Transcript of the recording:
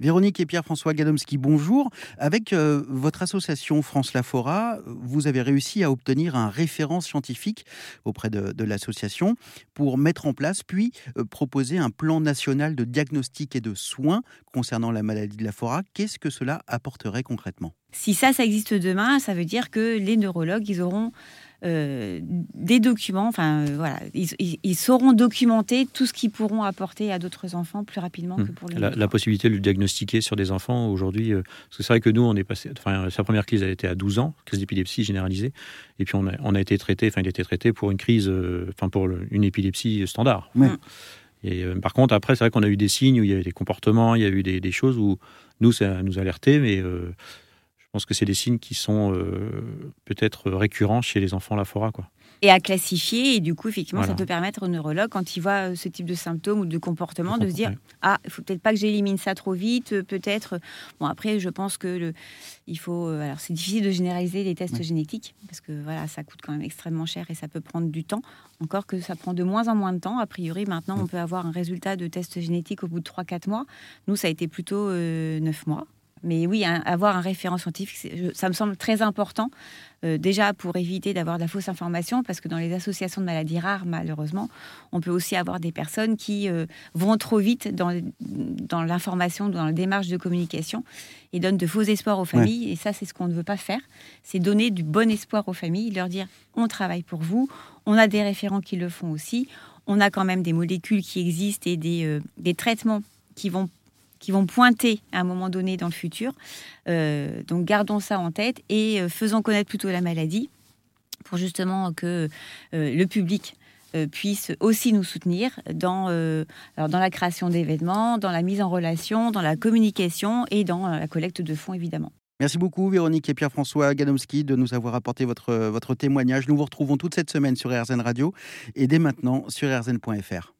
Véronique et Pierre-François Gadomski, bonjour. Avec euh, votre association France Lafora, vous avez réussi à obtenir un référent scientifique auprès de, l'association pour mettre en place puis euh, proposer un plan national de diagnostic et de soins concernant la maladie de Lafora. Qu'est-ce que cela apporterait concrètement? Si ça, ça existe demain, ça veut dire que les neurologues, ils auront euh, des documents, enfin euh, voilà, ils, sauront documenter tout ce qu'ils pourront apporter à d'autres enfants plus rapidement que hmm. pour les la, la, possibilité de le diagnostiquer sur des enfants aujourd'hui, euh, parce que c'est vrai que nous, on est passé, enfin, sa première crise a été à 12 ans, crise d'épilepsie généralisée, et puis on a, on a été traité, enfin, il a été traité pour une crise, enfin, pour une épilepsie standard. Et par contre, après, c'est vrai qu'on a eu des signes où il y avait des comportements, il y a eu des, des choses où nous, ça nous alertait, mais pense que c'est des signes qui sont euh, peut-être récurrents chez les enfants Lafora. Quoi. Et à classifier, et du coup, effectivement, ça peut permettre au neurologue, quand il voit euh, ce type de symptômes ou de comportement, de se dire Ah, il faut peut-être pas que j'élimine ça trop vite, euh, peut-être. Bon, après, je pense que le, il faut. Alors, c'est difficile de généraliser les tests génétiques, parce que voilà, ça coûte quand même extrêmement cher et ça peut prendre du temps. Encore que ça prend de moins en moins de temps. A priori, maintenant, on peut avoir un résultat de test génétique au bout de 3-4 mois. Nous, ça a été plutôt 9 mois. Mais oui, avoir un référent scientifique, ça me semble très important, euh, déjà pour éviter d'avoir de la fausse information, parce que dans les associations de maladies rares, malheureusement, on peut aussi avoir des personnes qui euh, vont trop vite dans, dans l'information, dans la démarche de communication, et donnent de faux espoirs aux familles. Et ça, c'est ce qu'on ne veut pas faire. C'est donner du bon espoir aux familles, leur dire, on travaille pour vous, on a des référents qui le font aussi, on a quand même des molécules qui existent et des, euh, des traitements qui vont qui vont pointer à un moment donné dans le futur. Euh, donc gardons ça en tête et euh, faisons connaître plutôt la maladie pour justement que euh, le public puisse aussi nous soutenir dans, alors dans la création d'événements, dans la mise en relation, dans la communication et dans la collecte de fonds évidemment. Merci beaucoup Véronique et Pierre-François Gadomski de nous avoir apporté votre, votre témoignage. Nous vous retrouvons toute cette semaine sur RZN Radio et dès maintenant sur rzn.fr.